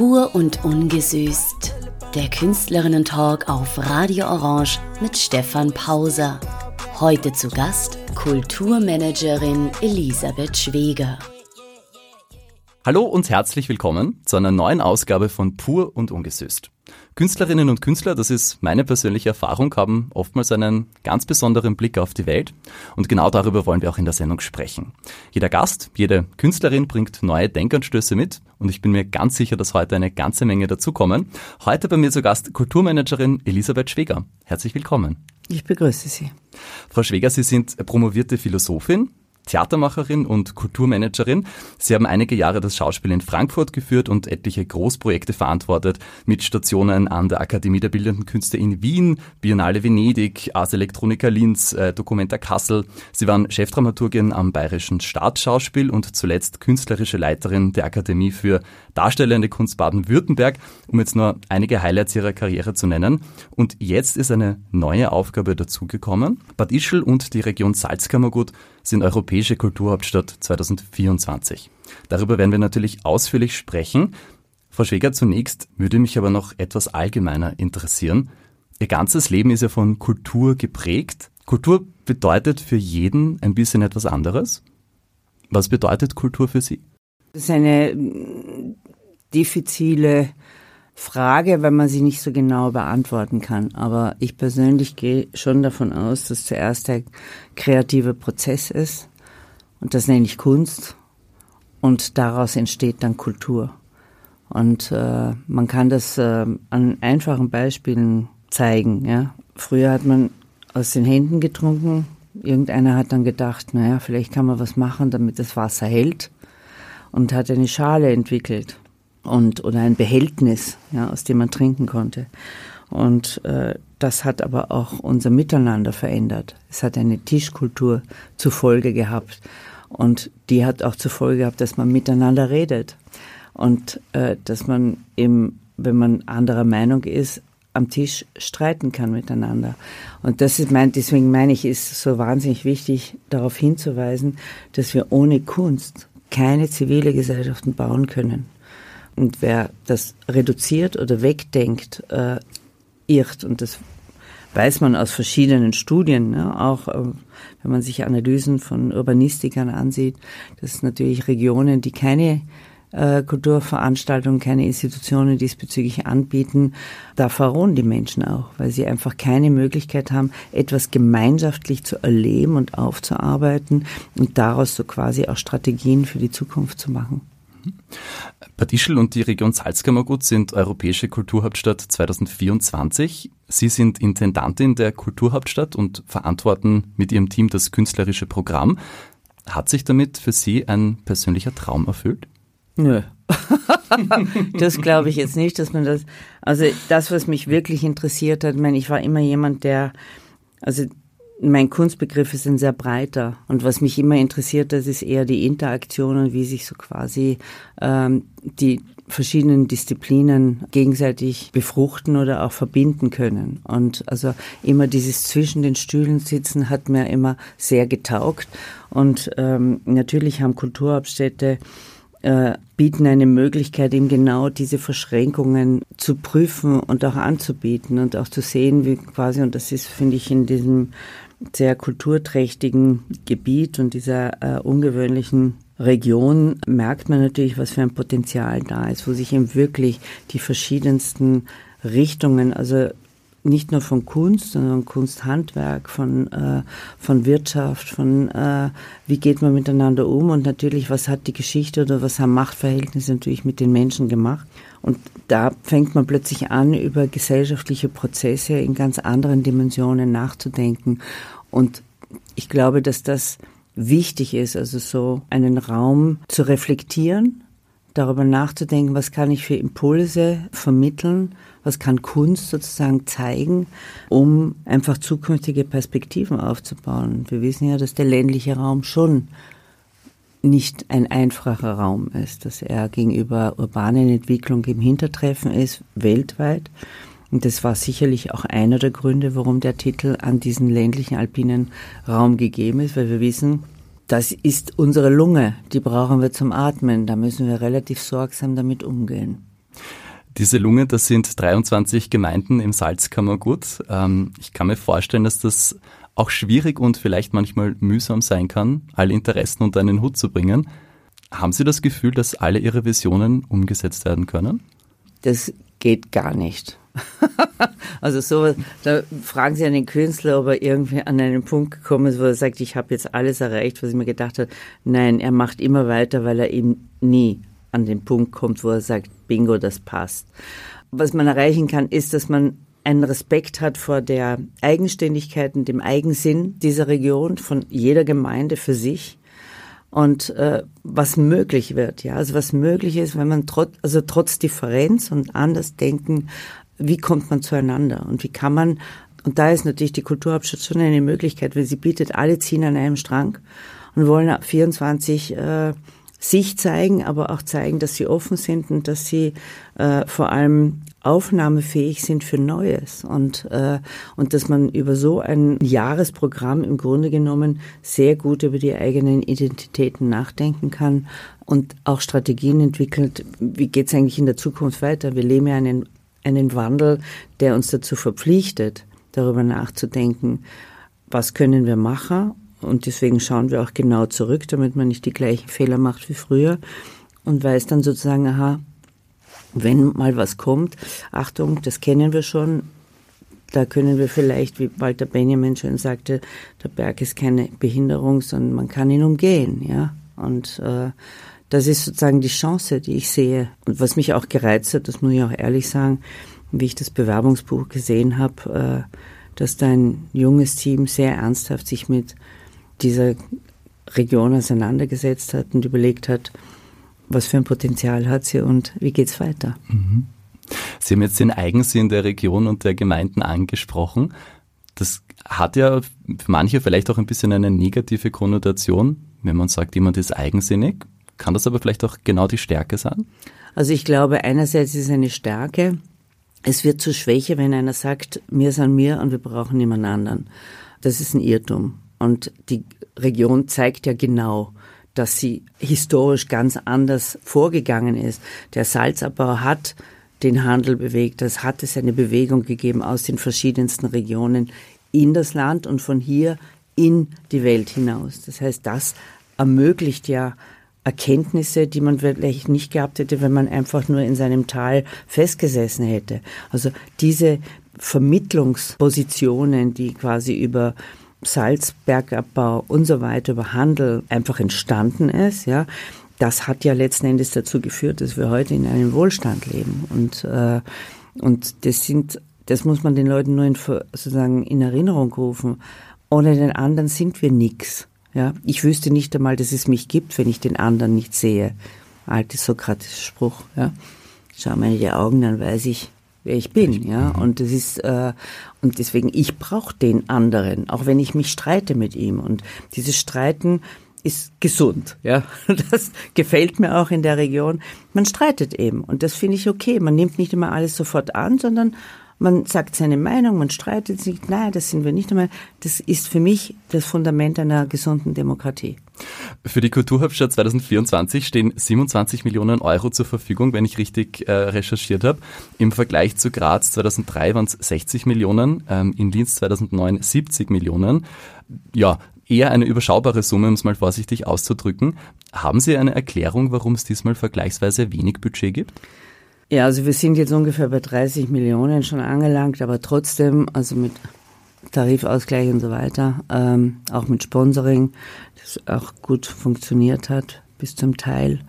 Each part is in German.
Pur und ungesüßt. Der Künstlerinnen-Talk auf Radio Orange mit Stefan Pauser. Heute zu Gast Kulturmanagerin Elisabeth Schweger. Hallo und herzlich willkommen zu einer neuen Ausgabe von Pur und Ungesüßt. Künstlerinnen und Künstler, das ist meine persönliche Erfahrung, haben oftmals einen ganz besonderen Blick auf die Welt und genau darüber wollen wir auch in der Sendung sprechen. Jeder Gast, jede Künstlerin bringt neue Denkanstöße mit und ich bin mir ganz sicher, dass heute eine ganze Menge dazukommen. Heute bei mir zu Gast Kulturmanagerin Elisabeth Schweger. Herzlich willkommen. Ich begrüße Sie. Frau Schweger, Sie sind promovierte Philosophin, Theatermacherin und Kulturmanagerin. Sie haben einige Jahre das Schauspiel in Frankfurt geführt und etliche Großprojekte verantwortet mit Stationen an der Akademie der Bildenden Künste in Wien, Biennale Venedig, Ars Electronica Linz, äh, Documenta Kassel. Sie waren Chefdramaturgin am Bayerischen Staatsschauspiel und zuletzt künstlerische Leiterin der Akademie für Darstellende Kunst Baden-Württemberg, um jetzt nur einige Highlights ihrer Karriere zu nennen. Und jetzt ist eine neue Aufgabe dazugekommen. Bad Ischl und die Region Salzkammergut sind Europäische Kulturhauptstadt 2024. Darüber werden wir natürlich ausführlich sprechen. Frau Schweger, zunächst würde mich aber noch etwas allgemeiner interessieren. Ihr ganzes Leben ist ja von Kultur geprägt. Kultur bedeutet für jeden ein bisschen etwas anderes. Was bedeutet Kultur für Sie? Das ist eine diffizile Frage, weil man sie nicht so genau beantworten kann. Aber ich persönlich gehe schon davon aus, dass zuerst der kreative Prozess ist. Und das nenne ich Kunst. Und daraus entsteht dann Kultur. Und äh, man kann das äh, an einfachen Beispielen zeigen. Ja? Früher hat man aus den Händen getrunken. Irgendeiner hat dann gedacht, naja, vielleicht kann man was machen, damit das Wasser hält. Und hat eine Schale entwickelt und oder ein Behältnis, ja, aus dem man trinken konnte. Und äh, das hat aber auch unser Miteinander verändert. Es hat eine Tischkultur zur Folge gehabt. Und die hat auch zur Folge gehabt, dass man miteinander redet. Und äh, dass man eben, wenn man anderer Meinung ist, am Tisch streiten kann miteinander. Und das ist mein, deswegen meine ich, ist so wahnsinnig wichtig, darauf hinzuweisen, dass wir ohne Kunst keine zivile Gesellschaften bauen können. Und wer das reduziert oder wegdenkt, äh, irrt. Und das weiß man aus verschiedenen Studien, ne? auch äh, wenn man sich Analysen von Urbanistikern ansieht, dass natürlich Regionen, die keine äh, Kulturveranstaltungen, keine Institutionen diesbezüglich anbieten, da verrohen die Menschen auch, weil sie einfach keine Möglichkeit haben, etwas gemeinschaftlich zu erleben und aufzuarbeiten und daraus so quasi auch Strategien für die Zukunft zu machen. Bad Ischl und die Region Salzkammergut sind Europäische Kulturhauptstadt 2024. Sie sind Intendantin der Kulturhauptstadt und verantworten mit Ihrem Team das künstlerische Programm. Hat sich damit für Sie ein persönlicher Traum erfüllt? Nö. das glaube ich jetzt nicht, dass man das, also das, was mich wirklich interessiert hat, ich meine, ich war immer jemand, der, also mein Kunstbegriff ist ein sehr breiter. Und was mich immer interessiert, das ist eher die Interaktion und wie sich so quasi ähm, die verschiedenen Disziplinen gegenseitig befruchten oder auch verbinden können. Und also immer dieses zwischen den Stühlen sitzen hat mir immer sehr getaugt. Und ähm, natürlich haben Kulturabstädte äh, bieten eine Möglichkeit, eben genau diese Verschränkungen zu prüfen und auch anzubieten und auch zu sehen, wie quasi, und das ist, finde ich, in diesem sehr kulturträchtigen Gebiet und dieser äh, ungewöhnlichen Region merkt man natürlich, was für ein Potenzial da ist, wo sich eben wirklich die verschiedensten Richtungen, also nicht nur von Kunst, sondern Kunsthandwerk, von, äh, von Wirtschaft, von äh, wie geht man miteinander um und natürlich, was hat die Geschichte oder was haben Machtverhältnisse natürlich mit den Menschen gemacht. Und da fängt man plötzlich an, über gesellschaftliche Prozesse in ganz anderen Dimensionen nachzudenken. Und ich glaube, dass das wichtig ist, also so einen Raum zu reflektieren, darüber nachzudenken, was kann ich für Impulse vermitteln, was kann Kunst sozusagen zeigen, um einfach zukünftige Perspektiven aufzubauen. Wir wissen ja, dass der ländliche Raum schon nicht ein einfacher Raum ist, dass er gegenüber urbanen Entwicklung im Hintertreffen ist, weltweit. Und das war sicherlich auch einer der Gründe, warum der Titel an diesen ländlichen alpinen Raum gegeben ist, weil wir wissen, das ist unsere Lunge, die brauchen wir zum Atmen. Da müssen wir relativ sorgsam damit umgehen. Diese Lunge, das sind 23 Gemeinden im Salzkammergut. Ähm, ich kann mir vorstellen, dass das auch schwierig und vielleicht manchmal mühsam sein kann, alle Interessen unter einen Hut zu bringen. Haben Sie das Gefühl, dass alle Ihre Visionen umgesetzt werden können? Das geht gar nicht. also so, da fragen Sie einen Künstler, ob er irgendwie an einen Punkt gekommen ist, wo er sagt, ich habe jetzt alles erreicht, was ich mir gedacht habe. Nein, er macht immer weiter, weil er eben nie an den Punkt kommt, wo er sagt, bingo, das passt. Was man erreichen kann, ist, dass man einen Respekt hat vor der Eigenständigkeit und dem Eigensinn dieser Region, von jeder Gemeinde für sich und äh, was möglich wird, ja, also was möglich ist, wenn man trotz, also trotz Differenz und anders denken, wie kommt man zueinander und wie kann man, und da ist natürlich die Kulturhauptstadt schon eine Möglichkeit, weil sie bietet, alle ziehen an einem Strang und wollen ab 24 äh, sich zeigen, aber auch zeigen, dass sie offen sind und dass sie äh, vor allem aufnahmefähig sind für Neues und äh, und dass man über so ein Jahresprogramm im Grunde genommen sehr gut über die eigenen Identitäten nachdenken kann und auch Strategien entwickelt. Wie geht es eigentlich in der Zukunft weiter? Wir leben ja einen einen Wandel, der uns dazu verpflichtet, darüber nachzudenken, was können wir machen und deswegen schauen wir auch genau zurück, damit man nicht die gleichen Fehler macht wie früher und weiß dann sozusagen, aha, wenn mal was kommt, Achtung, das kennen wir schon, da können wir vielleicht, wie Walter Benjamin schon sagte, der Berg ist keine Behinderung, sondern man kann ihn umgehen, ja. Und äh, das ist sozusagen die Chance, die ich sehe. Und was mich auch gereizt hat, das muss ich auch ehrlich sagen, wie ich das Bewerbungsbuch gesehen habe, äh, dass da ein junges Team sehr ernsthaft sich mit dieser Region auseinandergesetzt hat und überlegt hat, was für ein Potenzial hat sie und wie geht's weiter. Mhm. Sie haben jetzt den Eigensinn der Region und der Gemeinden angesprochen. Das hat ja für manche vielleicht auch ein bisschen eine negative Konnotation, wenn man sagt, jemand ist eigensinnig. Kann das aber vielleicht auch genau die Stärke sein? Also ich glaube, einerseits ist eine Stärke. Es wird zur Schwäche, wenn einer sagt, mir sind mir und wir brauchen niemand anderen. Das ist ein Irrtum. Und die Region zeigt ja genau, dass sie historisch ganz anders vorgegangen ist. Der Salzabbau hat den Handel bewegt. Es hat es eine Bewegung gegeben aus den verschiedensten Regionen in das Land und von hier in die Welt hinaus. Das heißt, das ermöglicht ja Erkenntnisse, die man vielleicht nicht gehabt hätte, wenn man einfach nur in seinem Tal festgesessen hätte. Also diese Vermittlungspositionen, die quasi über Salzbergabbau und so weiter, über Handel einfach entstanden ist, ja, das hat ja letzten Endes dazu geführt, dass wir heute in einem Wohlstand leben. Und, äh, und das sind, das muss man den Leuten nur in, sozusagen in Erinnerung rufen. Ohne den anderen sind wir nix. Ja, ich wüsste nicht einmal, dass es mich gibt, wenn ich den anderen nicht sehe. Alter sokratischer Spruch. Ja, schau mir in die Augen, dann weiß ich, wer ich bin, ja. Und das ist äh, und deswegen ich brauche den anderen, auch wenn ich mich streite mit ihm. Und dieses Streiten ist gesund, ja. Das gefällt mir auch in der Region. Man streitet eben und das finde ich okay. Man nimmt nicht immer alles sofort an, sondern man sagt seine Meinung, man streitet sich, nein, das sind wir nicht einmal. Das ist für mich das Fundament einer gesunden Demokratie. Für die Kulturhauptstadt 2024 stehen 27 Millionen Euro zur Verfügung, wenn ich richtig äh, recherchiert habe. Im Vergleich zu Graz 2003 waren es 60 Millionen, ähm, in Linz 2009 70 Millionen. Ja, eher eine überschaubare Summe, um es mal vorsichtig auszudrücken. Haben Sie eine Erklärung, warum es diesmal vergleichsweise wenig Budget gibt? Ja, also wir sind jetzt ungefähr bei 30 Millionen schon angelangt, aber trotzdem, also mit Tarifausgleich und so weiter, ähm, auch mit Sponsoring, das auch gut funktioniert hat bis zum Teil.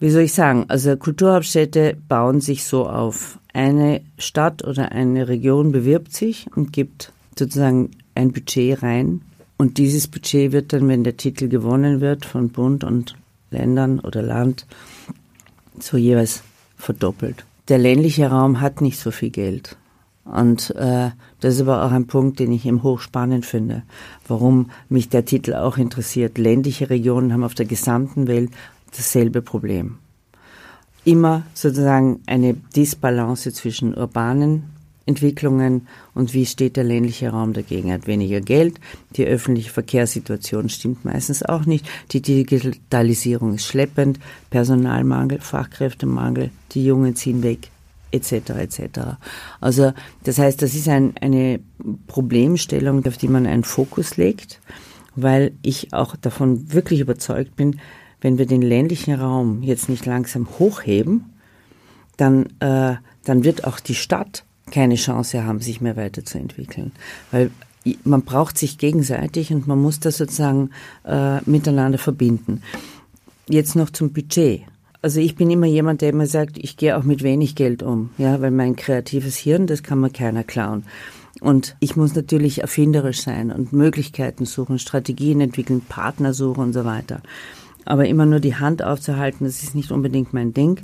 Wie soll ich sagen? Also Kulturhauptstädte bauen sich so auf. Eine Stadt oder eine Region bewirbt sich und gibt sozusagen ein Budget rein. Und dieses Budget wird dann, wenn der Titel gewonnen wird von Bund und Ländern oder Land, so jeweils verdoppelt. Der ländliche Raum hat nicht so viel Geld. Und äh, das ist aber auch ein Punkt, den ich eben hochspannend finde, warum mich der Titel auch interessiert. Ländliche Regionen haben auf der gesamten Welt dasselbe Problem. Immer sozusagen eine Disbalance zwischen urbanen Entwicklungen und wie steht der ländliche Raum dagegen? Er hat weniger Geld, die öffentliche Verkehrssituation stimmt meistens auch nicht, die Digitalisierung ist schleppend, Personalmangel, Fachkräftemangel, die Jungen ziehen weg, etc. etc. Also das heißt, das ist ein, eine Problemstellung, auf die man einen Fokus legt, weil ich auch davon wirklich überzeugt bin, wenn wir den ländlichen Raum jetzt nicht langsam hochheben, dann, äh, dann wird auch die Stadt keine Chance haben, sich mehr weiterzuentwickeln. Weil man braucht sich gegenseitig und man muss das sozusagen äh, miteinander verbinden. Jetzt noch zum Budget. Also ich bin immer jemand, der immer sagt, ich gehe auch mit wenig Geld um, ja, weil mein kreatives Hirn, das kann mir keiner klauen. Und ich muss natürlich erfinderisch sein und Möglichkeiten suchen, Strategien entwickeln, Partner suchen und so weiter. Aber immer nur die Hand aufzuhalten, das ist nicht unbedingt mein Ding,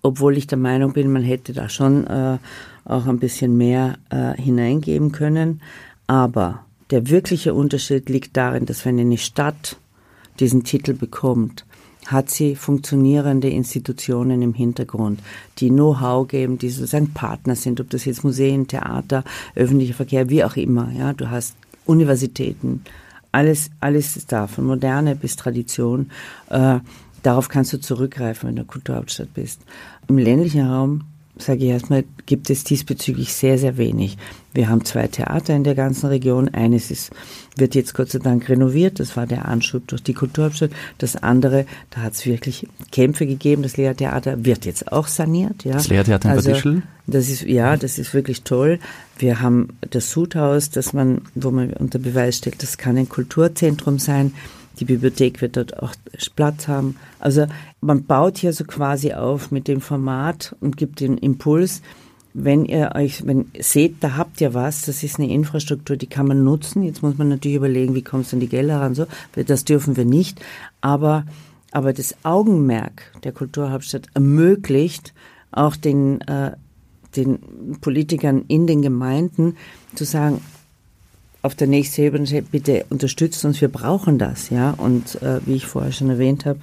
obwohl ich der Meinung bin, man hätte da schon äh, auch ein bisschen mehr äh, hineingeben können. Aber der wirkliche Unterschied liegt darin, dass wenn eine Stadt diesen Titel bekommt, hat sie funktionierende Institutionen im Hintergrund, die Know-how geben, die sozusagen Partner sind, ob das jetzt Museen, Theater, öffentlicher Verkehr, wie auch immer. Ja, du hast Universitäten, alles, alles ist da, von Moderne bis Tradition. Äh, darauf kannst du zurückgreifen, wenn du Kulturhauptstadt bist. Im ländlichen Raum sage ich erstmal, gibt es diesbezüglich sehr, sehr wenig. Wir haben zwei Theater in der ganzen Region. Eines ist, wird jetzt Gott sei Dank renoviert. Das war der Anschub durch die Kulturhauptstadt. Das andere, da hat es wirklich Kämpfe gegeben. Das Lehrtheater wird jetzt auch saniert. Ja. Das Lehrtheater in also, Bad Das ist, ja, das ist wirklich toll. Wir haben das Sudhaus, das man, wo man unter Beweis stellt, das kann ein Kulturzentrum sein. Die Bibliothek wird dort auch Platz haben. Also man baut hier so quasi auf mit dem Format und gibt den Impuls. Wenn ihr euch, wenn seht, da habt ihr was, das ist eine Infrastruktur, die kann man nutzen. Jetzt muss man natürlich überlegen, wie kommst du an die Gelder ran, so. Das dürfen wir nicht. Aber, aber das Augenmerk der Kulturhauptstadt ermöglicht auch den, äh, den Politikern in den Gemeinden zu sagen, auf der nächsten Ebene, bitte unterstützt uns, wir brauchen das, ja. Und äh, wie ich vorher schon erwähnt habe,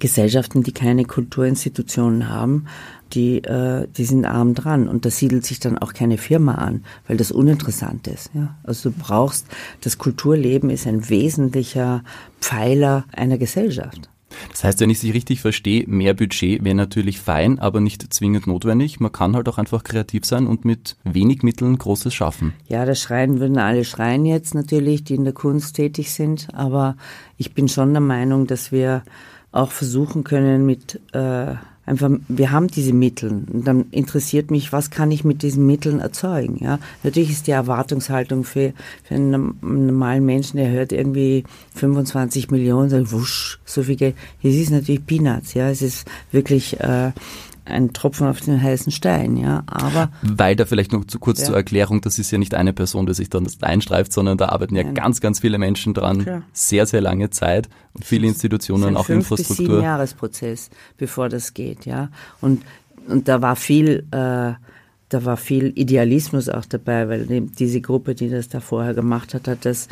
Gesellschaften, die keine Kulturinstitutionen haben, die, äh, die sind arm dran. Und da siedelt sich dann auch keine Firma an, weil das uninteressant ist. Ja? Also du brauchst, das Kulturleben ist ein wesentlicher Pfeiler einer Gesellschaft. Das heißt, wenn ich Sie richtig verstehe, mehr Budget wäre natürlich fein, aber nicht zwingend notwendig. Man kann halt auch einfach kreativ sein und mit wenig Mitteln Großes schaffen. Ja, das Schreien würden alle schreien jetzt natürlich, die in der Kunst tätig sind. Aber ich bin schon der Meinung, dass wir auch versuchen können mit äh, einfach, wir haben diese Mittel. Und dann interessiert mich, was kann ich mit diesen Mitteln erzeugen? Ja, natürlich ist die Erwartungshaltung für, für einen normalen Menschen, der hört irgendwie 25 Millionen, sagt, wusch, so viel Geld. Es ist natürlich Peanuts, ja. Es ist wirklich äh, ein Tropfen auf den heißen Stein, ja. Aber weil da vielleicht noch zu kurz ja. zur Erklärung, das ist ja nicht eine Person, die sich dann das einstreift, sondern da arbeiten ja Nein. ganz, ganz viele Menschen dran, Klar. sehr, sehr lange Zeit und viele Institutionen, auch fünf Infrastruktur. Bis sieben Jahresprozess, bevor das geht, ja. Und und da war viel, äh, da war viel Idealismus auch dabei, weil diese Gruppe, die das da vorher gemacht hat, hat das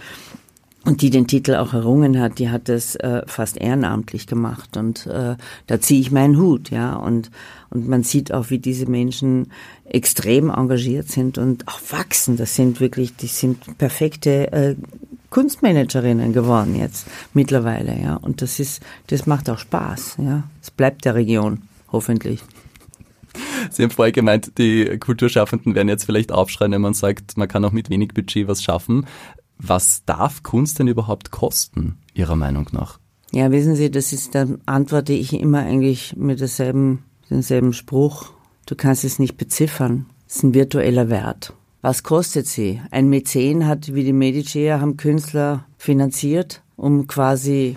und die den Titel auch errungen hat, die hat das äh, fast ehrenamtlich gemacht und äh, da ziehe ich meinen Hut, ja und und man sieht auch, wie diese Menschen extrem engagiert sind und auch wachsen. Das sind wirklich, die sind perfekte äh, Kunstmanagerinnen geworden jetzt mittlerweile, ja und das ist, das macht auch Spaß, ja. Es bleibt der Region hoffentlich. Sie haben vorher gemeint, die Kulturschaffenden werden jetzt vielleicht aufschreien, wenn man sagt, man kann auch mit wenig Budget was schaffen. Was darf Kunst denn überhaupt kosten, Ihrer Meinung nach? Ja, wissen Sie, das ist, da antworte ich immer eigentlich mit derselben, denselben Spruch. Du kannst es nicht beziffern. Es ist ein virtueller Wert. Was kostet sie? Ein Mäzen hat, wie die Medici, haben Künstler finanziert, um quasi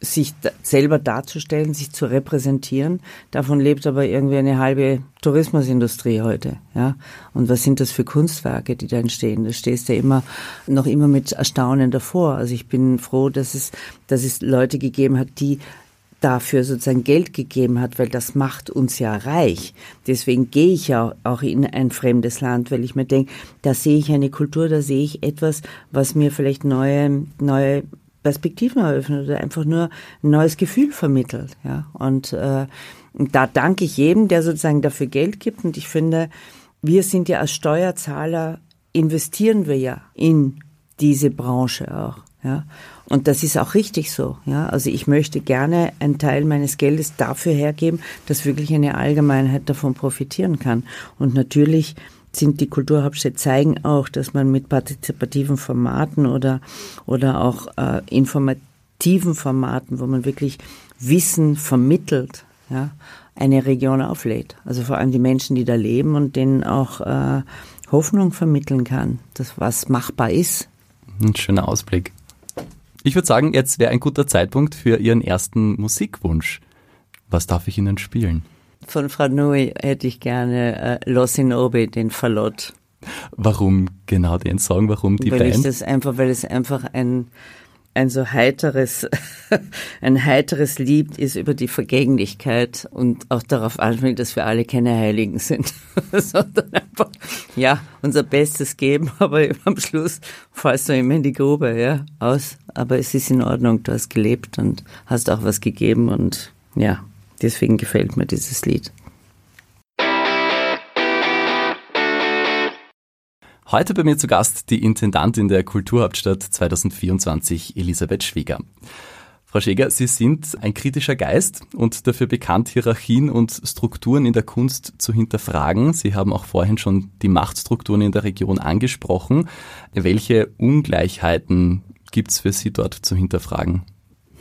sich selber darzustellen, sich zu repräsentieren. Davon lebt aber irgendwie eine halbe Tourismusindustrie heute, ja. Und was sind das für Kunstwerke, die da entstehen? Da stehst du immer, noch immer mit Erstaunen davor. Also ich bin froh, dass es, dass es Leute gegeben hat, die dafür sozusagen Geld gegeben hat, weil das macht uns ja reich. Deswegen gehe ich ja auch in ein fremdes Land, weil ich mir denke, da sehe ich eine Kultur, da sehe ich etwas, was mir vielleicht neue, neue Perspektiven eröffnet oder einfach nur ein neues Gefühl vermittelt. Ja? Und äh, da danke ich jedem, der sozusagen dafür Geld gibt. Und ich finde, wir sind ja als Steuerzahler, investieren wir ja in diese Branche auch. Ja, und das ist auch richtig so. Ja, also ich möchte gerne einen Teil meines Geldes dafür hergeben, dass wirklich eine Allgemeinheit davon profitieren kann. Und natürlich sind die Kulturhauptstädte zeigen auch, dass man mit partizipativen Formaten oder oder auch äh, informativen Formaten, wo man wirklich Wissen vermittelt, ja, eine Region auflädt. Also vor allem die Menschen, die da leben und denen auch äh, Hoffnung vermitteln kann, dass was machbar ist. Ein schöner Ausblick. Ich würde sagen, jetzt wäre ein guter Zeitpunkt für Ihren ersten Musikwunsch. Was darf ich Ihnen spielen? Von Frau Nui hätte ich gerne äh, Los in Obe, den Fallot. Warum genau den Song? Warum die weil Band? Ich das einfach, weil es einfach ein ein so heiteres, ein heiteres Lied ist über die Vergänglichkeit und auch darauf anfängt, dass wir alle keine Heiligen sind, sondern einfach, ja, unser Bestes geben, aber am Schluss fallst du immer in die Grube, ja, aus. Aber es ist in Ordnung, du hast gelebt und hast auch was gegeben und ja, deswegen gefällt mir dieses Lied. Heute bei mir zu Gast die Intendantin der Kulturhauptstadt 2024, Elisabeth Schweger. Frau Schäger, Sie sind ein kritischer Geist und dafür bekannt, Hierarchien und Strukturen in der Kunst zu hinterfragen. Sie haben auch vorhin schon die Machtstrukturen in der Region angesprochen. Welche Ungleichheiten gibt es für Sie dort zu hinterfragen?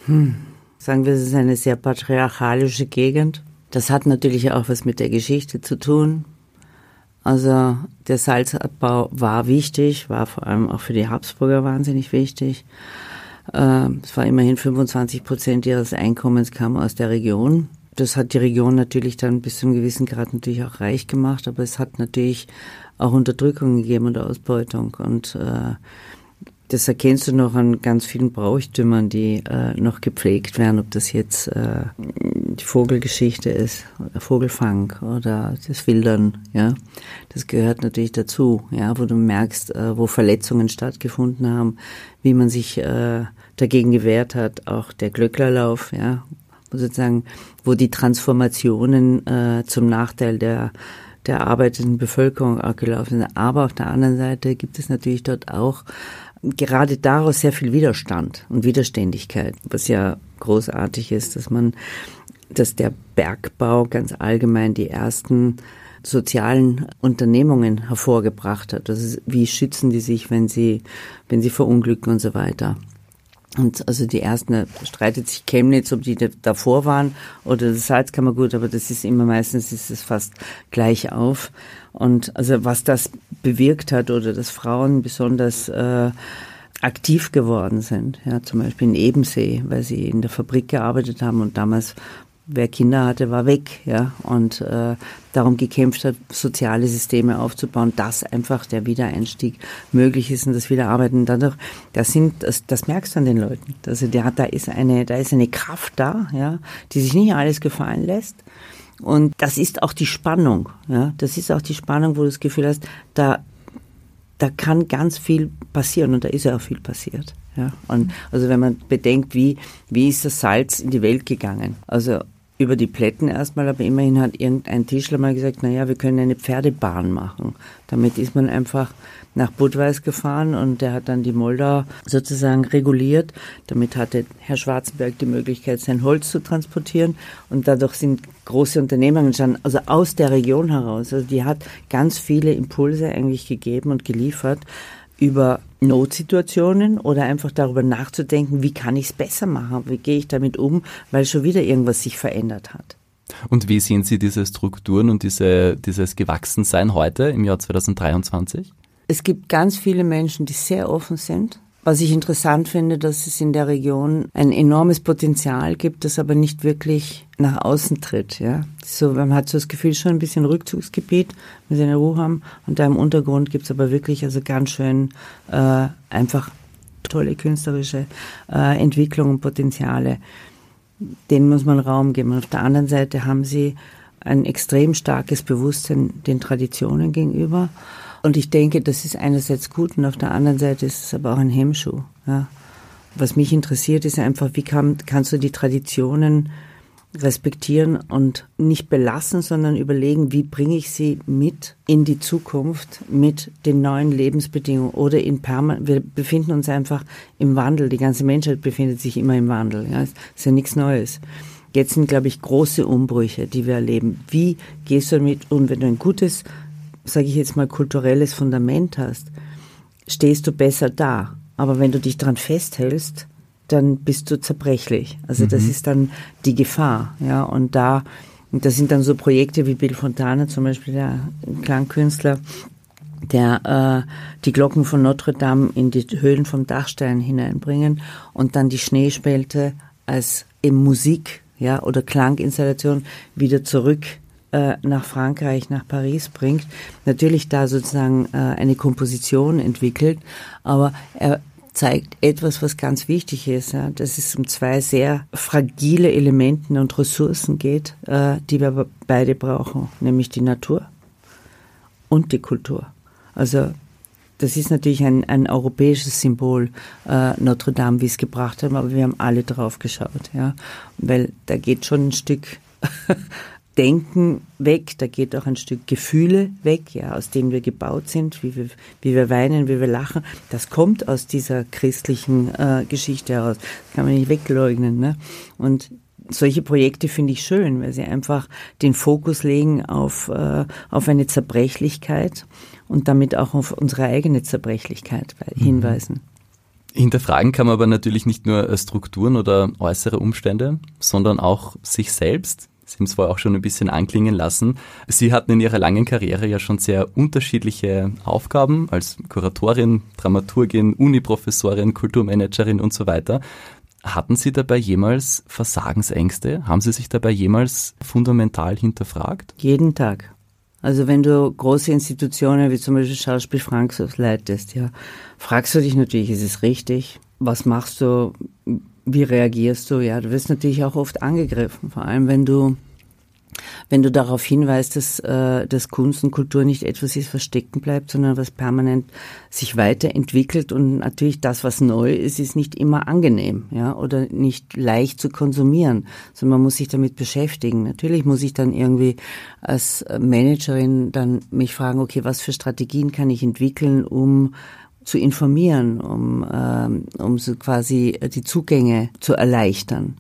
Hm. Sagen wir, es ist eine sehr patriarchalische Gegend. Das hat natürlich auch was mit der Geschichte zu tun. Also der Salzabbau war wichtig, war vor allem auch für die Habsburger wahnsinnig wichtig. Ähm, es war immerhin 25 Prozent ihres Einkommens kam aus der Region. Das hat die Region natürlich dann bis zu einem gewissen Grad natürlich auch reich gemacht, aber es hat natürlich auch Unterdrückung gegeben und Ausbeutung. Und äh, das erkennst du noch an ganz vielen Brauchtümern, die äh, noch gepflegt werden, ob das jetzt äh, die Vogelgeschichte ist, Vogelfang oder das Wildern, ja. Das gehört natürlich dazu, ja, wo du merkst, äh, wo Verletzungen stattgefunden haben, wie man sich äh, dagegen gewehrt hat, auch der Glöcklerlauf, ja, wo sozusagen, wo die Transformationen äh, zum Nachteil der der arbeitenden Bevölkerung auch gelaufen sind. Aber auf der anderen Seite gibt es natürlich dort auch gerade daraus sehr viel Widerstand und Widerständigkeit, was ja großartig ist, dass man, dass der Bergbau ganz allgemein die ersten sozialen Unternehmungen hervorgebracht hat. Das wie schützen die sich, wenn sie, wenn sie verunglücken und so weiter. Und also die ersten, streitet sich Chemnitz, ob die davor waren oder das Salzkammergut, aber das ist immer meistens ist es fast gleich auf. Und also was das bewirkt hat oder dass Frauen besonders äh, aktiv geworden sind, ja, zum Beispiel in Ebensee, weil sie in der Fabrik gearbeitet haben und damals wer Kinder hatte, war weg, ja, und äh, darum gekämpft hat, soziale Systeme aufzubauen, dass einfach der Wiedereinstieg möglich ist und das Wiederarbeiten dadurch, das sind, das, das merkst du an den Leuten. Also der, da ist eine, da ist eine Kraft da, ja, die sich nicht alles gefallen lässt. Und das ist auch die Spannung, ja, das ist auch die Spannung, wo du das Gefühl hast, da, da kann ganz viel passieren und da ist ja auch viel passiert. Ja, und also wenn man bedenkt, wie, wie ist das Salz in die Welt gegangen? Also über die Plätten erstmal, aber immerhin hat irgendein Tischler mal gesagt, naja, wir können eine Pferdebahn machen. Damit ist man einfach nach Budweis gefahren und der hat dann die Moldau sozusagen reguliert. Damit hatte Herr Schwarzenberg die Möglichkeit, sein Holz zu transportieren und dadurch sind große Unternehmungen entstanden, also aus der Region heraus. Also die hat ganz viele Impulse eigentlich gegeben und geliefert über Notsituationen oder einfach darüber nachzudenken, wie kann ich es besser machen, wie gehe ich damit um, weil schon wieder irgendwas sich verändert hat. Und wie sehen Sie diese Strukturen und diese, dieses Gewachsensein heute im Jahr 2023? Es gibt ganz viele Menschen, die sehr offen sind, was ich interessant finde, dass es in der Region ein enormes Potenzial gibt, das aber nicht wirklich nach außen tritt. Ja, so man hat so das Gefühl schon ein bisschen Rückzugsgebiet, wenn sie eine Ruhe haben. Und da im Untergrund gibt es aber wirklich also ganz schön äh, einfach tolle künstlerische äh, Entwicklungen und Potenziale. Denen muss man Raum geben. Und auf der anderen Seite haben sie ein extrem starkes Bewusstsein den Traditionen gegenüber und ich denke, das ist einerseits gut und auf der anderen Seite ist es aber auch ein Hemmschuh. Ja. Was mich interessiert, ist einfach, wie kann, kannst du die Traditionen respektieren und nicht belassen, sondern überlegen, wie bringe ich sie mit in die Zukunft mit den neuen Lebensbedingungen oder in permanent. Wir befinden uns einfach im Wandel. Die ganze Menschheit befindet sich immer im Wandel. Ja, ist ja nichts Neues. Jetzt sind, glaube ich, große Umbrüche, die wir erleben. Wie gehst du damit um, wenn du ein gutes, sage ich jetzt mal, kulturelles Fundament hast, stehst du besser da. Aber wenn du dich daran festhältst, dann bist du zerbrechlich. Also mhm. das ist dann die Gefahr. Ja, und da, und das sind dann so Projekte wie Bill Fontana, zum Beispiel der Klangkünstler, der äh, die Glocken von Notre Dame in die Höhlen vom Dachstein hineinbringen und dann die Schneespälte als eben Musik ja, oder Klanginstallation wieder zurück äh, nach Frankreich, nach Paris bringt. Natürlich da sozusagen äh, eine Komposition entwickelt, aber er zeigt etwas, was ganz wichtig ist, ja, dass es um zwei sehr fragile Elementen und Ressourcen geht, äh, die wir beide brauchen, nämlich die Natur und die Kultur. Also das ist natürlich ein, ein europäisches Symbol, äh, Notre Dame, wie es gebracht haben, aber wir haben alle drauf geschaut, ja, weil da geht schon ein Stück Denken weg, da geht auch ein Stück Gefühle weg, ja, aus denen wir gebaut sind, wie wir, wie wir weinen, wie wir lachen. Das kommt aus dieser christlichen äh, Geschichte heraus. Das kann man nicht wegleugnen. Ne? Und solche Projekte finde ich schön, weil sie einfach den Fokus legen auf, äh, auf eine Zerbrechlichkeit und damit auch auf unsere eigene Zerbrechlichkeit mhm. hinweisen. Hinterfragen kann man aber natürlich nicht nur Strukturen oder äußere Umstände, sondern auch sich selbst. Sie haben es vorher auch schon ein bisschen anklingen lassen. Sie hatten in Ihrer langen Karriere ja schon sehr unterschiedliche Aufgaben als Kuratorin, Dramaturgin, Uniprofessorin, Kulturmanagerin und so weiter. Hatten Sie dabei jemals Versagensängste? Haben Sie sich dabei jemals fundamental hinterfragt? Jeden Tag. Also wenn du große Institutionen wie zum Beispiel Schauspiel Frankfurt leitest, ja, fragst du dich natürlich, ist es richtig? Was machst du? Wie reagierst du? Ja, du wirst natürlich auch oft angegriffen, vor allem wenn du wenn du darauf hinweist, dass, äh, dass Kunst und Kultur nicht etwas ist, was stecken bleibt, sondern was permanent sich weiterentwickelt und natürlich das, was neu ist, ist nicht immer angenehm, ja, oder nicht leicht zu konsumieren, sondern man muss sich damit beschäftigen. Natürlich muss ich dann irgendwie als Managerin dann mich fragen, okay, was für Strategien kann ich entwickeln, um zu informieren, um, ähm, um so quasi die Zugänge zu erleichtern.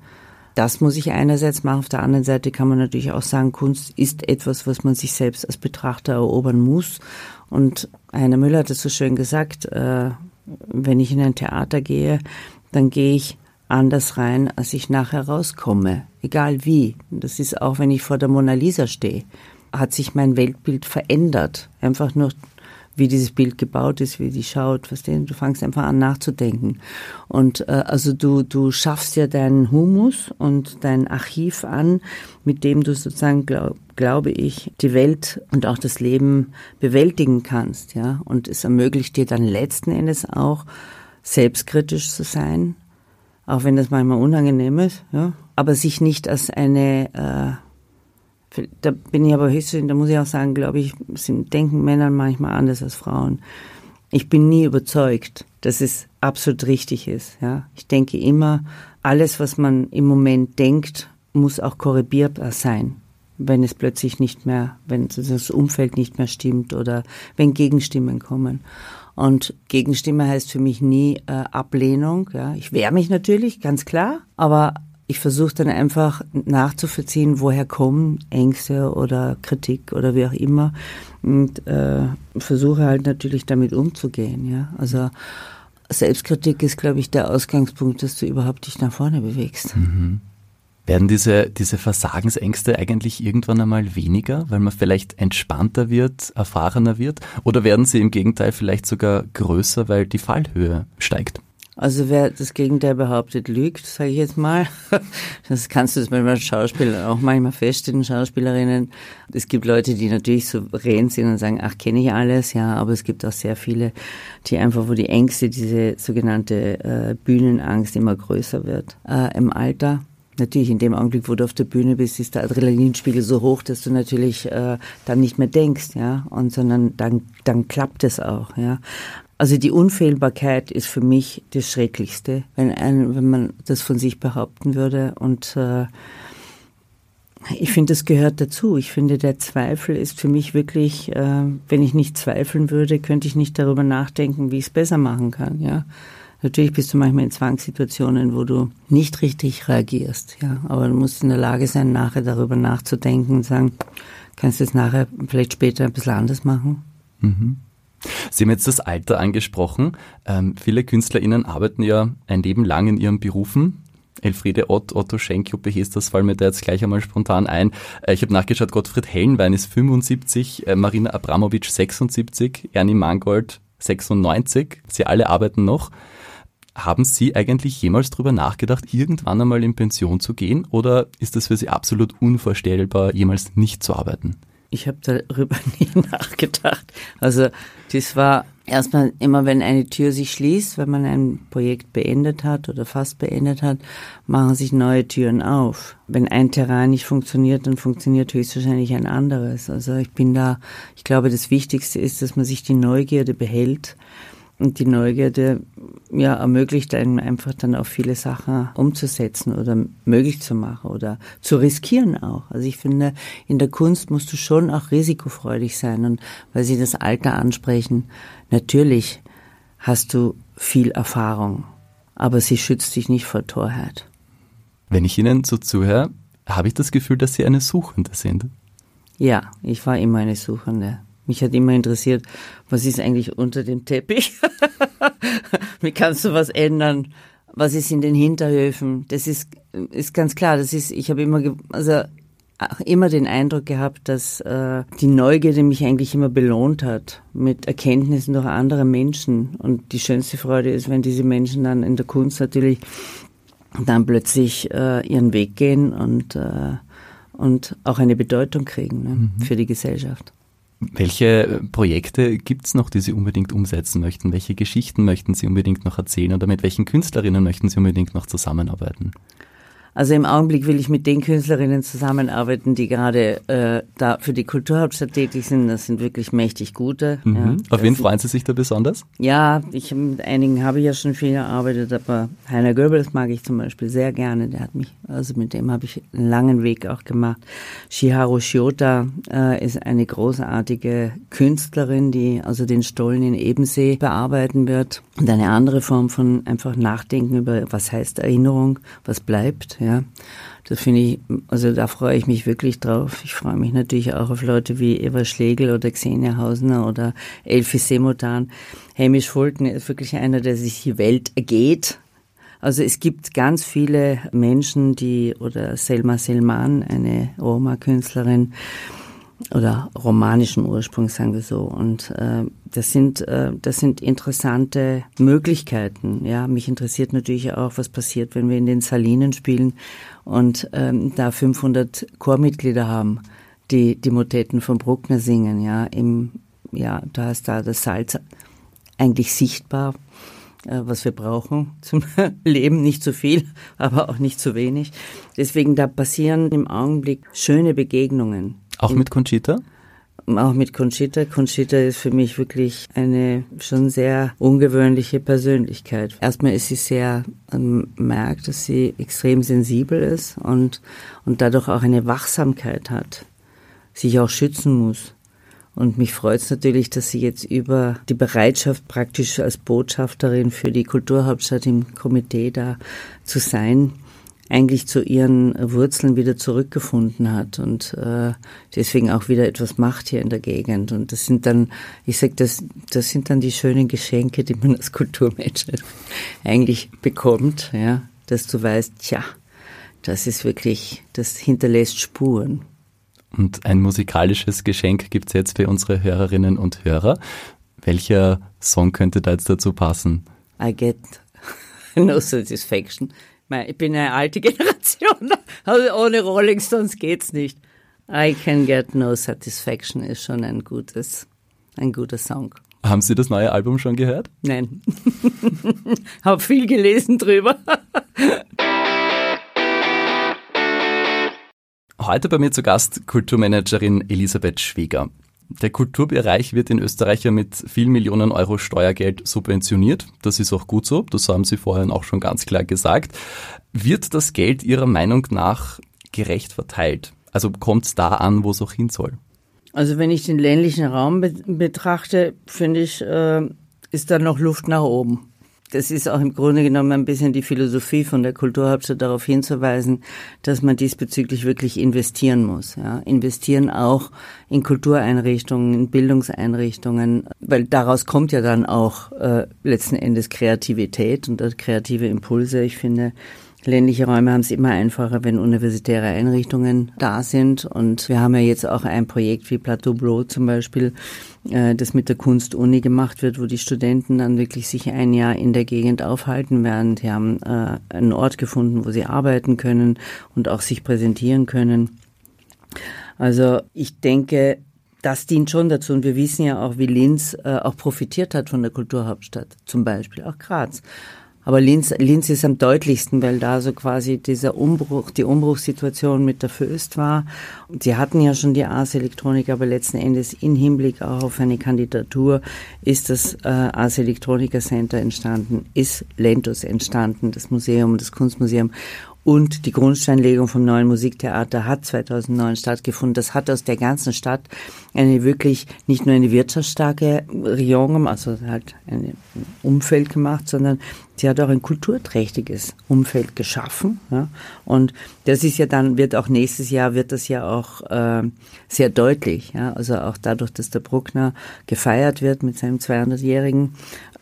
Das muss ich einerseits machen. Auf der anderen Seite kann man natürlich auch sagen, Kunst ist etwas, was man sich selbst als Betrachter erobern muss. Und Heiner Müller hat es so schön gesagt, äh, wenn ich in ein Theater gehe, dann gehe ich anders rein, als ich nachher rauskomme. Egal wie. Das ist auch, wenn ich vor der Mona Lisa stehe, hat sich mein Weltbild verändert. Einfach nur wie dieses Bild gebaut ist, wie die schaut, denn, du fangst einfach an nachzudenken. Und äh, also du, du schaffst ja deinen Humus und dein Archiv an, mit dem du sozusagen, glaub, glaube ich, die Welt und auch das Leben bewältigen kannst, ja. Und es ermöglicht dir dann letzten Endes auch, selbstkritisch zu sein, auch wenn das manchmal unangenehm ist, ja. Aber sich nicht als eine äh, da bin ich aber höchstens, da muss ich auch sagen, glaube ich, sind, denken Männer manchmal anders als Frauen. Ich bin nie überzeugt, dass es absolut richtig ist. Ja? Ich denke immer, alles, was man im Moment denkt, muss auch korrigierbar sein, wenn es plötzlich nicht mehr, wenn das Umfeld nicht mehr stimmt oder wenn Gegenstimmen kommen. Und Gegenstimme heißt für mich nie äh, Ablehnung. Ja. Ich wehre mich natürlich, ganz klar, aber ich versuche dann einfach nachzuvollziehen, woher kommen Ängste oder Kritik oder wie auch immer und äh, versuche halt natürlich damit umzugehen. Ja, also Selbstkritik ist, glaube ich, der Ausgangspunkt, dass du überhaupt dich nach vorne bewegst. Mhm. Werden diese, diese Versagensängste eigentlich irgendwann einmal weniger, weil man vielleicht entspannter wird, erfahrener wird? Oder werden sie im Gegenteil vielleicht sogar größer, weil die Fallhöhe steigt? Also wer das Gegenteil behauptet, lügt, sage ich jetzt mal. Das kannst du bei Schauspielern auch manchmal feststellen, Schauspielerinnen. Es gibt Leute, die natürlich souverän sind und sagen, ach, kenne ich alles, ja, aber es gibt auch sehr viele, die einfach, wo die Ängste, diese sogenannte äh, Bühnenangst immer größer wird äh, im Alter. Natürlich in dem Augenblick, wo du auf der Bühne bist, ist der Adrenalinspiegel so hoch, dass du natürlich äh, dann nicht mehr denkst, ja, und sondern dann dann klappt es auch, ja. Also die Unfehlbarkeit ist für mich das Schrecklichste, wenn, ein, wenn man das von sich behaupten würde. Und äh, Ich finde, das gehört dazu. Ich finde, der Zweifel ist für mich wirklich, äh, wenn ich nicht zweifeln würde, könnte ich nicht darüber nachdenken, wie ich es besser machen kann. Ja, natürlich bist du manchmal in Zwangssituationen, wo du nicht richtig reagierst. Ja, aber du musst in der Lage sein, nachher darüber nachzudenken und sagen, kannst du es nachher vielleicht später ein bisschen anders machen. Mhm. Sie haben jetzt das Alter angesprochen. Ähm, viele KünstlerInnen arbeiten ja ein Leben lang in ihren Berufen. Elfriede Ott, Otto Schenk, Juppe Hesters fallen mir da jetzt gleich einmal spontan ein. Äh, ich habe nachgeschaut, Gottfried Hellenwein ist 75, äh, Marina Abramovic 76, Ernie Mangold 96. Sie alle arbeiten noch. Haben Sie eigentlich jemals darüber nachgedacht, irgendwann einmal in Pension zu gehen oder ist es für Sie absolut unvorstellbar, jemals nicht zu arbeiten? Ich habe darüber nie nachgedacht. Also das war erstmal immer, wenn eine Tür sich schließt, wenn man ein Projekt beendet hat oder fast beendet hat, machen sich neue Türen auf. Wenn ein Terrain nicht funktioniert, dann funktioniert höchstwahrscheinlich ein anderes. Also ich bin da, ich glaube, das Wichtigste ist, dass man sich die Neugierde behält und die Neugierde ja, ermöglicht einem einfach dann auch viele Sachen umzusetzen oder möglich zu machen oder zu riskieren auch. Also ich finde, in der Kunst musst du schon auch risikofreudig sein. Und weil Sie das Alter ansprechen, natürlich hast du viel Erfahrung, aber sie schützt dich nicht vor Torheit. Wenn ich Ihnen so zuhöre, habe ich das Gefühl, dass Sie eine Suchende sind. Ja, ich war immer eine Suchende. Mich hat immer interessiert, was ist eigentlich unter dem Teppich? Wie kannst du was ändern? Was ist in den Hinterhöfen? Das ist, ist ganz klar. Das ist, ich habe immer, also immer den Eindruck gehabt, dass äh, die Neugierde mich eigentlich immer belohnt hat mit Erkenntnissen durch andere Menschen. Und die schönste Freude ist, wenn diese Menschen dann in der Kunst natürlich dann plötzlich äh, ihren Weg gehen und, äh, und auch eine Bedeutung kriegen ne, mhm. für die Gesellschaft. Welche Projekte gibt es noch, die Sie unbedingt umsetzen möchten? Welche Geschichten möchten Sie unbedingt noch erzählen oder mit welchen Künstlerinnen möchten Sie unbedingt noch zusammenarbeiten? Also im Augenblick will ich mit den Künstlerinnen zusammenarbeiten, die gerade äh, da für die Kulturhauptstadt tätig sind. Das sind wirklich mächtig gute. Mhm. Ja, Auf wen freuen Sie sich da besonders? Ja, ich mit einigen habe ich ja schon viel gearbeitet, aber Heiner Goebbels mag ich zum Beispiel sehr gerne. Der hat mich, also mit dem habe ich einen langen Weg auch gemacht. Shiharu Shiota äh, ist eine großartige Künstlerin, die also den Stollen in Ebensee bearbeiten wird. Und eine andere Form von einfach Nachdenken über, was heißt Erinnerung, was bleibt. Ja, das finde ich, also da freue ich mich wirklich drauf. Ich freue mich natürlich auch auf Leute wie Eva Schlegel oder Xenia Hausner oder Elfi Semotan. Hamish Fulton ist wirklich einer, der sich die Welt ergeht. Also es gibt ganz viele Menschen, die, oder Selma Selman, eine Roma-Künstlerin, oder romanischen Ursprung, sagen wir so. Und äh, das sind äh, das sind interessante Möglichkeiten. Ja, mich interessiert natürlich auch, was passiert, wenn wir in den Salinen spielen und ähm, da 500 Chormitglieder haben, die die Motetten von Bruckner singen. Ja, im ja, da ist da das Salz eigentlich sichtbar äh, was wir brauchen zum Leben. Nicht zu viel, aber auch nicht zu wenig. Deswegen, da passieren im Augenblick schöne Begegnungen. Auch mit Conchita? Auch mit Conchita. Conchita ist für mich wirklich eine schon sehr ungewöhnliche Persönlichkeit. Erstmal ist sie sehr, man merkt, dass sie extrem sensibel ist und, und dadurch auch eine Wachsamkeit hat, sich auch schützen muss. Und mich freut es natürlich, dass sie jetzt über die Bereitschaft praktisch als Botschafterin für die Kulturhauptstadt im Komitee da zu sein, eigentlich zu ihren Wurzeln wieder zurückgefunden hat und äh, deswegen auch wieder etwas macht hier in der Gegend. Und das sind dann, ich sag, das, das sind dann die schönen Geschenke, die man als Kulturmensch eigentlich bekommt, ja, dass du weißt, tja, das ist wirklich, das hinterlässt Spuren. Und ein musikalisches Geschenk gibt's jetzt für unsere Hörerinnen und Hörer. Welcher Song könnte da jetzt dazu passen? I get no satisfaction ich bin eine alte Generation, also ohne Rolling Stones geht's nicht. I can get no satisfaction ist schon ein gutes, ein guter Song. Haben Sie das neue Album schon gehört? Nein. Hab viel gelesen drüber. Heute bei mir zu Gast Kulturmanagerin Elisabeth Schweger. Der Kulturbereich wird in Österreich ja mit vielen Millionen Euro Steuergeld subventioniert. Das ist auch gut so. Das haben Sie vorhin auch schon ganz klar gesagt. Wird das Geld Ihrer Meinung nach gerecht verteilt? Also kommt es da an, wo es auch hin soll? Also wenn ich den ländlichen Raum be betrachte, finde ich, äh, ist da noch Luft nach oben. Das ist auch im Grunde genommen ein bisschen die Philosophie von der Kulturhauptstadt darauf hinzuweisen, dass man diesbezüglich wirklich investieren muss. Ja. Investieren auch in Kultureinrichtungen, in Bildungseinrichtungen, weil daraus kommt ja dann auch äh, letzten Endes Kreativität und kreative Impulse. Ich finde, Ländliche Räume haben es immer einfacher, wenn universitäre Einrichtungen da sind. Und wir haben ja jetzt auch ein Projekt wie Plateau Blo zum Beispiel, äh, das mit der Kunstuni gemacht wird, wo die Studenten dann wirklich sich ein Jahr in der Gegend aufhalten werden. Die haben äh, einen Ort gefunden, wo sie arbeiten können und auch sich präsentieren können. Also ich denke, das dient schon dazu. Und wir wissen ja auch, wie Linz äh, auch profitiert hat von der Kulturhauptstadt, zum Beispiel auch Graz. Aber Linz, Linz ist am deutlichsten, weil da so quasi dieser Umbruch, die Umbruchssituation mit der Föst war. Und sie hatten ja schon die Ars Electronica, aber letzten Endes in Hinblick auch auf eine Kandidatur ist das äh, Ars Electronica Center entstanden, ist Lentus entstanden, das Museum, das Kunstmuseum. Und die Grundsteinlegung vom neuen Musiktheater hat 2009 stattgefunden. Das hat aus der ganzen Stadt eine wirklich nicht nur eine wirtschaftsstarke Region, also halt ein Umfeld gemacht, sondern sie hat auch ein kulturträchtiges Umfeld geschaffen. Ja. Und das ist ja dann, wird auch nächstes Jahr, wird das ja auch äh, sehr deutlich. Ja. Also auch dadurch, dass der Bruckner gefeiert wird mit seinem 200-jährigen.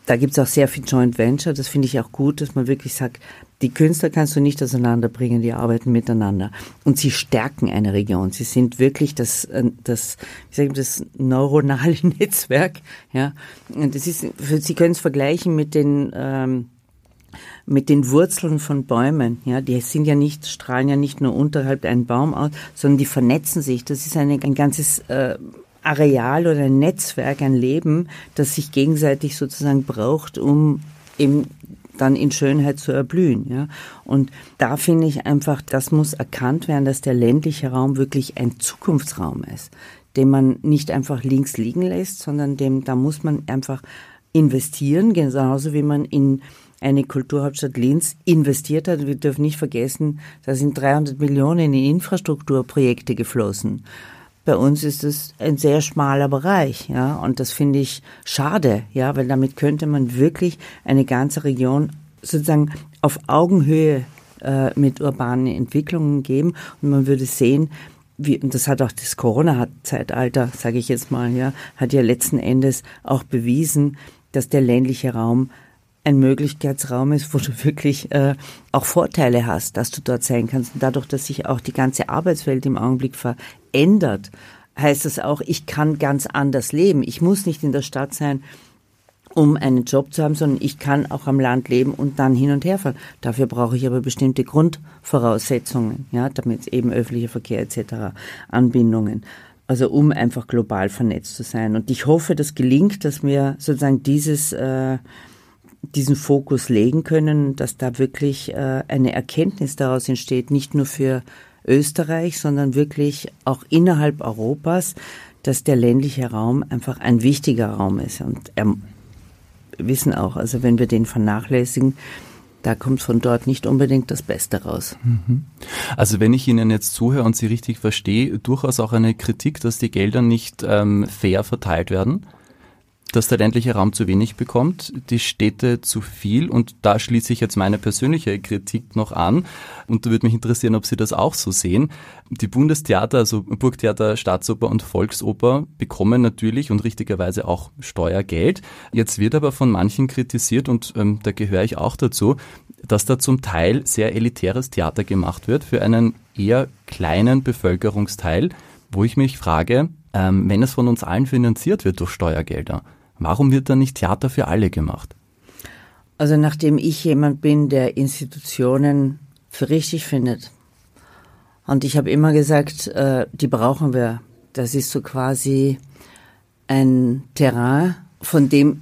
Da gibt's auch sehr viel Joint Venture. Das finde ich auch gut, dass man wirklich sagt, die Künstler kannst du nicht auseinanderbringen, die arbeiten miteinander. Und sie stärken eine Region. Sie sind wirklich das, äh, das, wie sagen das neuronale Netzwerk. Ja, und das ist, Sie können es vergleichen mit den, ähm, mit den Wurzeln von Bäumen. Ja, die sind ja nicht, strahlen ja nicht nur unterhalb einen Baum aus, sondern die vernetzen sich. Das ist eine, ein ganzes, äh, Areal oder ein Netzwerk, ein Leben, das sich gegenseitig sozusagen braucht, um eben dann in Schönheit zu erblühen. Ja? Und da finde ich einfach, das muss erkannt werden, dass der ländliche Raum wirklich ein Zukunftsraum ist, den man nicht einfach links liegen lässt, sondern dem, da muss man einfach investieren, genauso wie man in eine Kulturhauptstadt Linz investiert hat. Wir dürfen nicht vergessen, da sind 300 Millionen in Infrastrukturprojekte geflossen. Bei uns ist es ein sehr schmaler Bereich, ja, und das finde ich schade, ja, weil damit könnte man wirklich eine ganze Region sozusagen auf Augenhöhe äh, mit urbanen Entwicklungen geben. Und man würde sehen, wie, und das hat auch das Corona-Zeitalter, sage ich jetzt mal, ja, hat ja letzten Endes auch bewiesen, dass der ländliche Raum ein Möglichkeitsraum ist, wo du wirklich äh, auch Vorteile hast, dass du dort sein kannst. Und dadurch, dass sich auch die ganze Arbeitswelt im Augenblick verändert, heißt das auch, ich kann ganz anders leben. Ich muss nicht in der Stadt sein, um einen Job zu haben, sondern ich kann auch am Land leben und dann hin und her fahren. Dafür brauche ich aber bestimmte Grundvoraussetzungen, ja, damit eben öffentlicher Verkehr etc., Anbindungen. Also um einfach global vernetzt zu sein. Und ich hoffe, das gelingt, dass wir sozusagen dieses äh, diesen Fokus legen können, dass da wirklich äh, eine Erkenntnis daraus entsteht, nicht nur für Österreich, sondern wirklich auch innerhalb Europas, dass der ländliche Raum einfach ein wichtiger Raum ist. Und wir wissen auch, also wenn wir den vernachlässigen, da kommt von dort nicht unbedingt das Beste raus. Mhm. Also wenn ich Ihnen jetzt zuhöre und Sie richtig verstehe, durchaus auch eine Kritik, dass die Gelder nicht ähm, fair verteilt werden dass der ländliche Raum zu wenig bekommt, die Städte zu viel und da schließe ich jetzt meine persönliche Kritik noch an und da würde mich interessieren, ob Sie das auch so sehen. Die Bundestheater, also Burgtheater, Staatsoper und Volksoper bekommen natürlich und richtigerweise auch Steuergeld. Jetzt wird aber von manchen kritisiert und ähm, da gehöre ich auch dazu, dass da zum Teil sehr elitäres Theater gemacht wird für einen eher kleinen Bevölkerungsteil, wo ich mich frage, ähm, wenn es von uns allen finanziert wird durch Steuergelder, Warum wird da nicht Theater für alle gemacht? Also nachdem ich jemand bin, der Institutionen für richtig findet. Und ich habe immer gesagt, äh, die brauchen wir. Das ist so quasi ein Terrain, von dem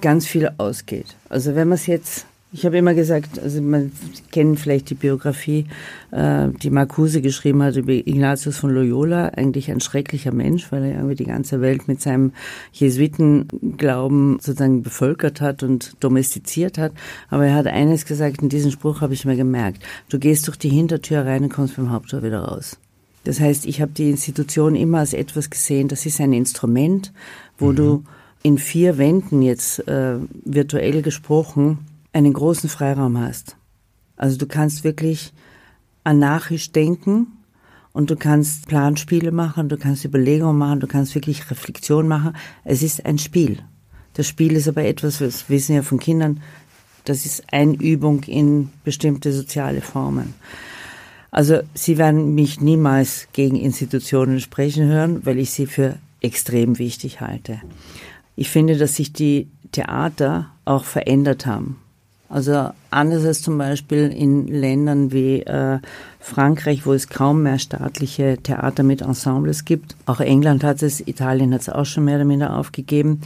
ganz viel ausgeht. Also wenn man es jetzt ich habe immer gesagt, also man kennt vielleicht die Biografie, äh, die Marcuse geschrieben hat über Ignatius von Loyola, eigentlich ein schrecklicher Mensch, weil er irgendwie die ganze Welt mit seinem Jesuitenglauben sozusagen bevölkert hat und domestiziert hat. Aber er hat eines gesagt, in diesem Spruch habe ich mir gemerkt, du gehst durch die Hintertür rein und kommst beim Haupttor wieder raus. Das heißt, ich habe die Institution immer als etwas gesehen, das ist ein Instrument, wo mhm. du in vier Wänden jetzt äh, virtuell gesprochen einen großen Freiraum hast. Also du kannst wirklich anarchisch denken und du kannst Planspiele machen, du kannst Überlegungen machen, du kannst wirklich Reflexion machen. Es ist ein Spiel. Das Spiel ist aber etwas, das wissen ja von Kindern, das ist Einübung in bestimmte soziale Formen. Also Sie werden mich niemals gegen Institutionen sprechen hören, weil ich sie für extrem wichtig halte. Ich finde, dass sich die Theater auch verändert haben. Also anders als zum Beispiel in Ländern wie äh, Frankreich, wo es kaum mehr staatliche Theater mit Ensembles gibt. Auch England hat es, Italien hat es auch schon mehr oder minder aufgegeben.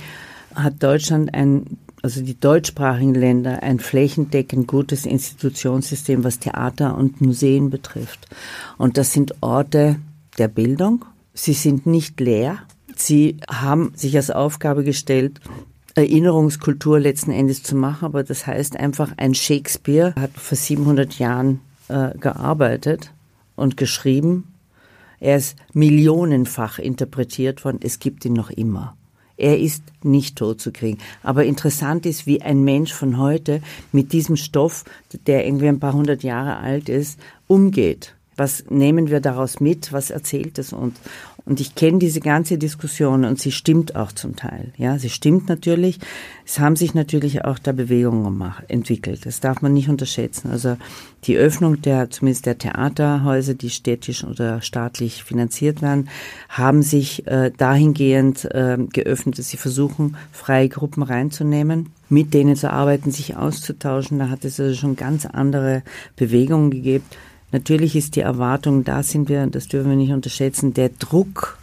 Hat Deutschland ein, also die deutschsprachigen Länder ein flächendeckend gutes Institutionssystem, was Theater und Museen betrifft. Und das sind Orte der Bildung. Sie sind nicht leer. Sie haben sich als Aufgabe gestellt, Erinnerungskultur letzten Endes zu machen, aber das heißt einfach, ein Shakespeare hat vor 700 Jahren äh, gearbeitet und geschrieben. Er ist millionenfach interpretiert worden. Es gibt ihn noch immer. Er ist nicht tot zu kriegen. Aber interessant ist, wie ein Mensch von heute mit diesem Stoff, der irgendwie ein paar hundert Jahre alt ist, umgeht. Was nehmen wir daraus mit? Was erzählt es uns? Und ich kenne diese ganze Diskussion und sie stimmt auch zum Teil. Ja, sie stimmt natürlich. Es haben sich natürlich auch da Bewegungen gemacht, entwickelt. Das darf man nicht unterschätzen. Also die Öffnung der, zumindest der Theaterhäuser, die städtisch oder staatlich finanziert werden, haben sich äh, dahingehend äh, geöffnet, dass sie versuchen, freie Gruppen reinzunehmen mit denen zu arbeiten, sich auszutauschen. Da hat es also schon ganz andere Bewegungen gegeben. Natürlich ist die Erwartung, da sind wir, das dürfen wir nicht unterschätzen, der Druck,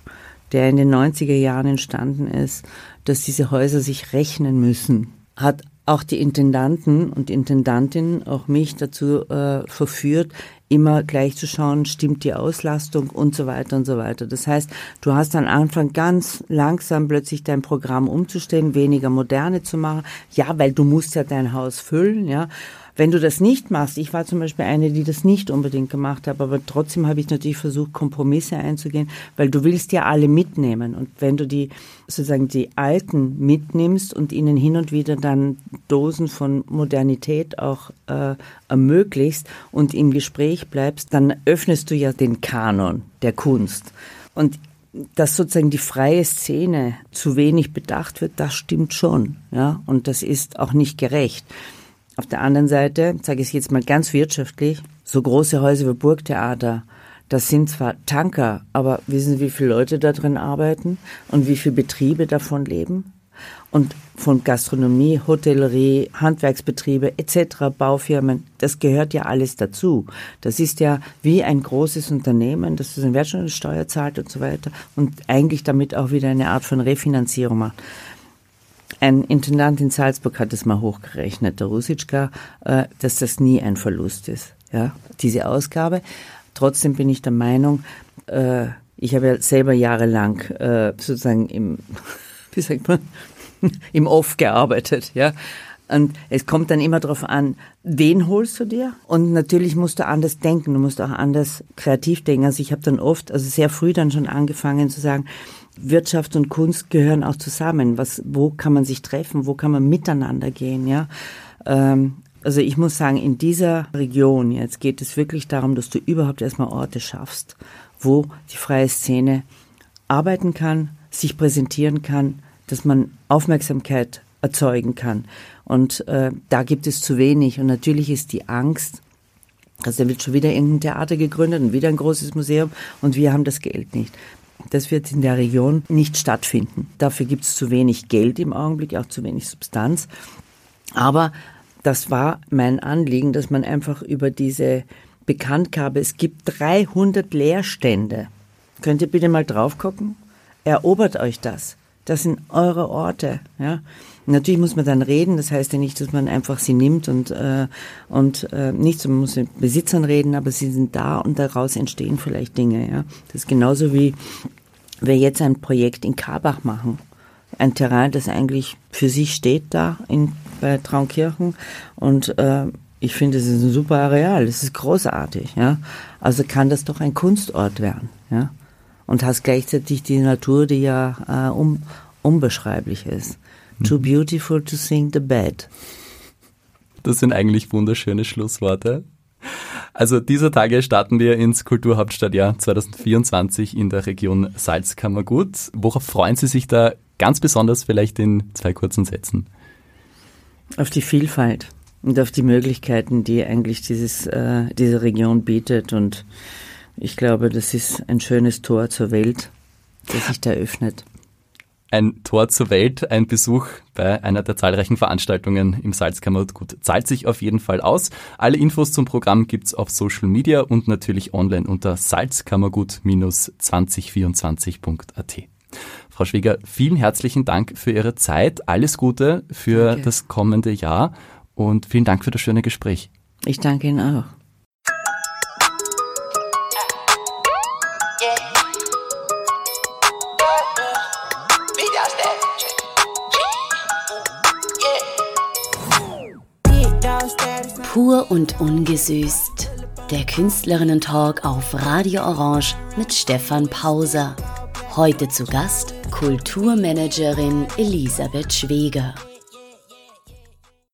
der in den 90er Jahren entstanden ist, dass diese Häuser sich rechnen müssen, hat auch die Intendanten und Intendantinnen, auch mich dazu äh, verführt, immer gleich zu schauen, stimmt die Auslastung und so weiter und so weiter. Das heißt, du hast am Anfang ganz langsam plötzlich dein Programm umzustellen, weniger moderne zu machen. Ja, weil du musst ja dein Haus füllen, ja. Wenn du das nicht machst, ich war zum Beispiel eine, die das nicht unbedingt gemacht hat, aber trotzdem habe ich natürlich versucht, Kompromisse einzugehen, weil du willst ja alle mitnehmen. Und wenn du die sozusagen die Alten mitnimmst und ihnen hin und wieder dann Dosen von Modernität auch äh, ermöglichst und im Gespräch bleibst, dann öffnest du ja den Kanon der Kunst. Und dass sozusagen die freie Szene zu wenig bedacht wird, das stimmt schon, ja, und das ist auch nicht gerecht. Auf der anderen Seite, sage ich es jetzt mal ganz wirtschaftlich, so große Häuser wie Burgtheater, das sind zwar Tanker, aber wissen Sie, wie viele Leute da drin arbeiten und wie viele Betriebe davon leben? Und von Gastronomie, Hotellerie, Handwerksbetriebe etc., Baufirmen, das gehört ja alles dazu. Das ist ja wie ein großes Unternehmen, das eine Wertschöpfungssteuer zahlt und so weiter und eigentlich damit auch wieder eine Art von Refinanzierung macht. Ein Intendant in Salzburg hat es mal hochgerechnet, der Rusitschka, äh, dass das nie ein Verlust ist, ja, diese Ausgabe. Trotzdem bin ich der Meinung, äh, ich habe ja selber jahrelang äh, sozusagen im, wie sagt man, im Off gearbeitet, ja. Und es kommt dann immer darauf an, wen holst du dir? Und natürlich musst du anders denken, du musst auch anders kreativ denken. Also ich habe dann oft, also sehr früh dann schon angefangen zu sagen, Wirtschaft und Kunst gehören auch zusammen. Was, wo kann man sich treffen? Wo kann man miteinander gehen? Ja. Ähm, also ich muss sagen, in dieser Region jetzt geht es wirklich darum, dass du überhaupt erstmal Orte schaffst, wo die freie Szene arbeiten kann, sich präsentieren kann, dass man Aufmerksamkeit erzeugen kann. Und äh, da gibt es zu wenig. Und natürlich ist die Angst, also da wird schon wieder irgendein Theater gegründet und wieder ein großes Museum und wir haben das Geld nicht. Das wird in der Region nicht stattfinden. Dafür gibt es zu wenig Geld im Augenblick, auch zu wenig Substanz. Aber das war mein Anliegen, dass man einfach über diese Bekanntgabe, es gibt 300 Leerstände. Könnt ihr bitte mal drauf gucken? Erobert euch das. Das sind eure Orte. Ja? Natürlich muss man dann reden, das heißt ja nicht, dass man einfach sie nimmt und, äh, und äh, nichts, man muss mit Besitzern reden, aber sie sind da und daraus entstehen vielleicht Dinge. Ja? Das ist genauso wie wir jetzt ein Projekt in Karbach machen. Ein Terrain, das eigentlich für sich steht da in, bei Traunkirchen und äh, ich finde, es ist ein super Areal, es ist großartig, ja. Also kann das doch ein Kunstort werden, Ja? Und hast gleichzeitig die Natur, die ja äh, un unbeschreiblich ist. Too beautiful to sing the bed. Das sind eigentlich wunderschöne Schlussworte. Also dieser Tage starten wir ins Kulturhauptstadtjahr 2024 in der Region Salzkammergut. Worauf freuen Sie sich da ganz besonders vielleicht in zwei kurzen Sätzen? Auf die Vielfalt und auf die Möglichkeiten, die eigentlich dieses, äh, diese Region bietet. Und ich glaube, das ist ein schönes Tor zur Welt, das sich da öffnet ein Tor zur Welt, ein Besuch bei einer der zahlreichen Veranstaltungen im Salzkammergut zahlt sich auf jeden Fall aus. Alle Infos zum Programm gibt's auf Social Media und natürlich online unter salzkammergut-2024.at. Frau Schwieger, vielen herzlichen Dank für Ihre Zeit. Alles Gute für danke. das kommende Jahr und vielen Dank für das schöne Gespräch. Ich danke Ihnen auch. Pur und ungesüßt. Der Künstlerinnen-Talk auf Radio Orange mit Stefan Pauser. Heute zu Gast Kulturmanagerin Elisabeth Schweger.